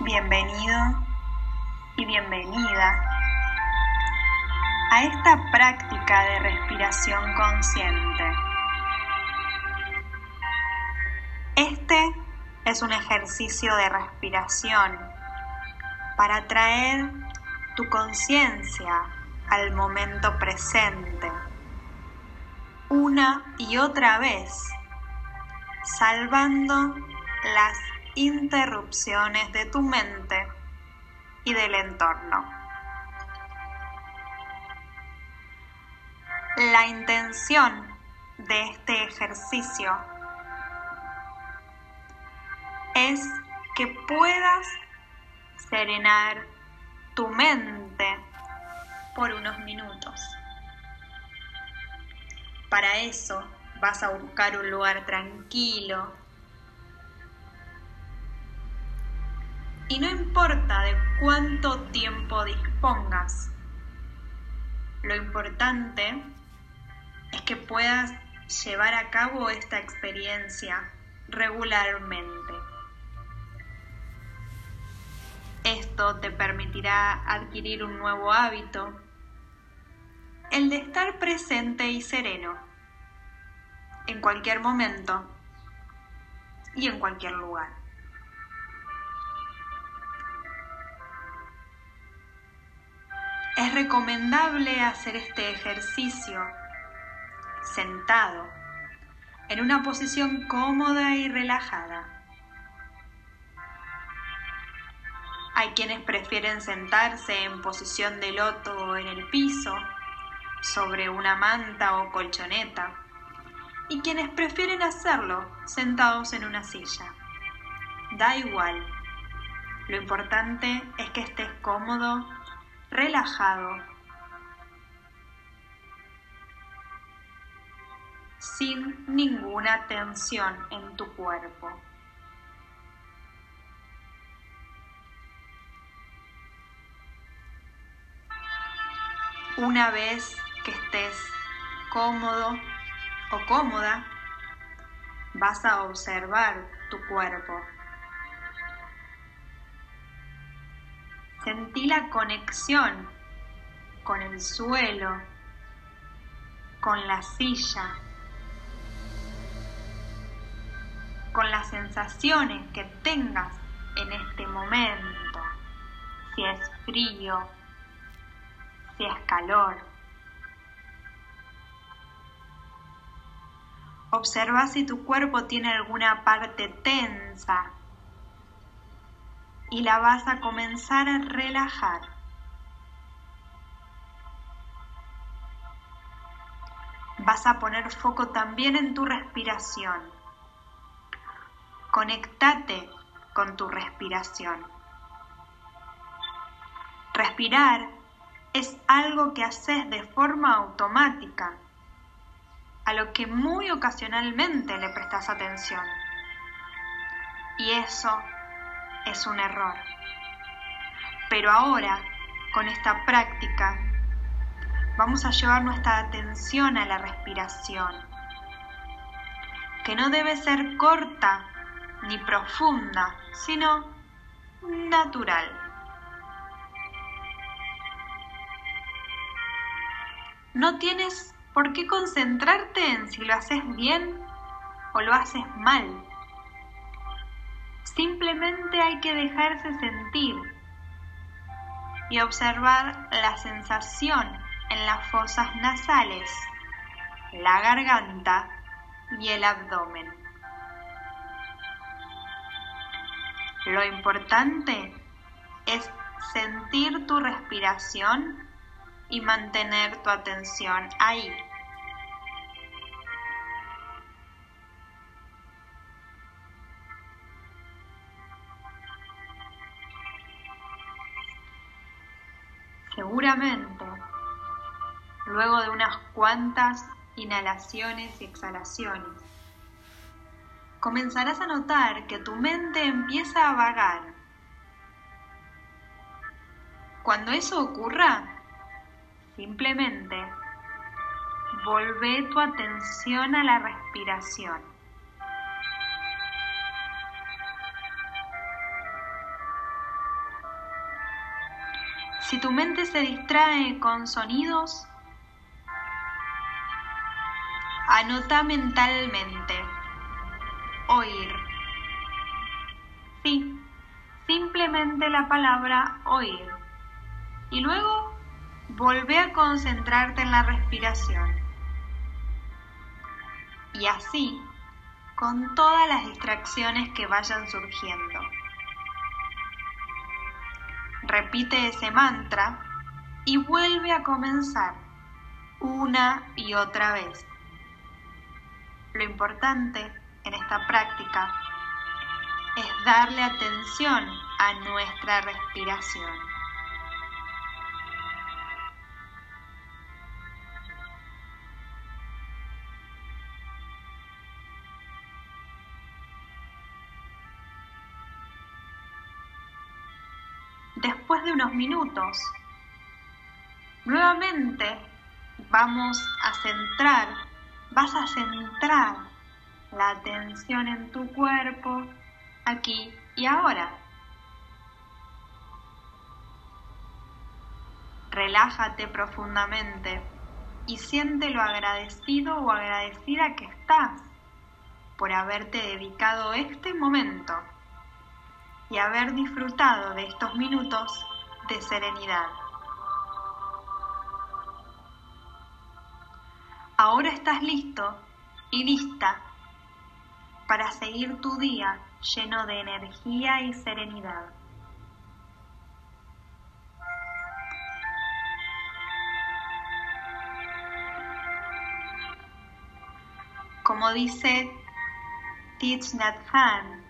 Bienvenido y bienvenida a esta práctica de respiración consciente. Este es un ejercicio de respiración para traer tu conciencia al momento presente una y otra vez, salvando las interrupciones de tu mente y del entorno. La intención de este ejercicio es que puedas serenar tu mente por unos minutos. Para eso vas a buscar un lugar tranquilo. Y no importa de cuánto tiempo dispongas, lo importante es que puedas llevar a cabo esta experiencia regularmente. Esto te permitirá adquirir un nuevo hábito, el de estar presente y sereno, en cualquier momento y en cualquier lugar. Es recomendable hacer este ejercicio sentado, en una posición cómoda y relajada. Hay quienes prefieren sentarse en posición de loto en el piso, sobre una manta o colchoneta, y quienes prefieren hacerlo sentados en una silla. Da igual. Lo importante es que estés cómodo, relajado sin ninguna tensión en tu cuerpo. Una vez que estés cómodo o cómoda, vas a observar tu cuerpo. Sentí la conexión con el suelo, con la silla, con las sensaciones que tengas en este momento, si es frío, si es calor. Observa si tu cuerpo tiene alguna parte tensa y la vas a comenzar a relajar. Vas a poner foco también en tu respiración. Conectate con tu respiración. Respirar es algo que haces de forma automática, a lo que muy ocasionalmente le prestas atención. Y eso es un error. Pero ahora, con esta práctica, vamos a llevar nuestra atención a la respiración, que no debe ser corta ni profunda, sino natural. No tienes por qué concentrarte en si lo haces bien o lo haces mal. Simplemente hay que dejarse sentir y observar la sensación en las fosas nasales, la garganta y el abdomen. Lo importante es sentir tu respiración y mantener tu atención ahí. Seguramente, luego de unas cuantas inhalaciones y exhalaciones, comenzarás a notar que tu mente empieza a vagar. Cuando eso ocurra, simplemente volvé tu atención a la respiración. Si tu mente se distrae con sonidos, anota mentalmente oír. Sí, simplemente la palabra oír. Y luego volvé a concentrarte en la respiración. Y así, con todas las distracciones que vayan surgiendo. Repite ese mantra y vuelve a comenzar una y otra vez. Lo importante en esta práctica es darle atención a nuestra respiración. Después de unos minutos, nuevamente vamos a centrar, vas a centrar la atención en tu cuerpo, aquí y ahora. Relájate profundamente y siente lo agradecido o agradecida que estás por haberte dedicado este momento y haber disfrutado de estos minutos de serenidad. Ahora estás listo y lista para seguir tu día lleno de energía y serenidad. Como dice Thich Nhat Hanh,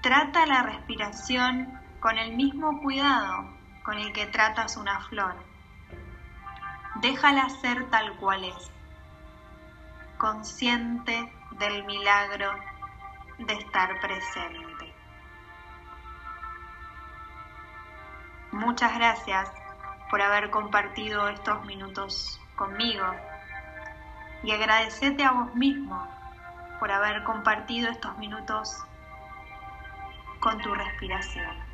trata la respiración con el mismo cuidado con el que tratas una flor. Déjala ser tal cual es, consciente del milagro de estar presente. Muchas gracias por haber compartido estos minutos conmigo y agradecete a vos mismo por haber compartido estos minutos con tu respiración.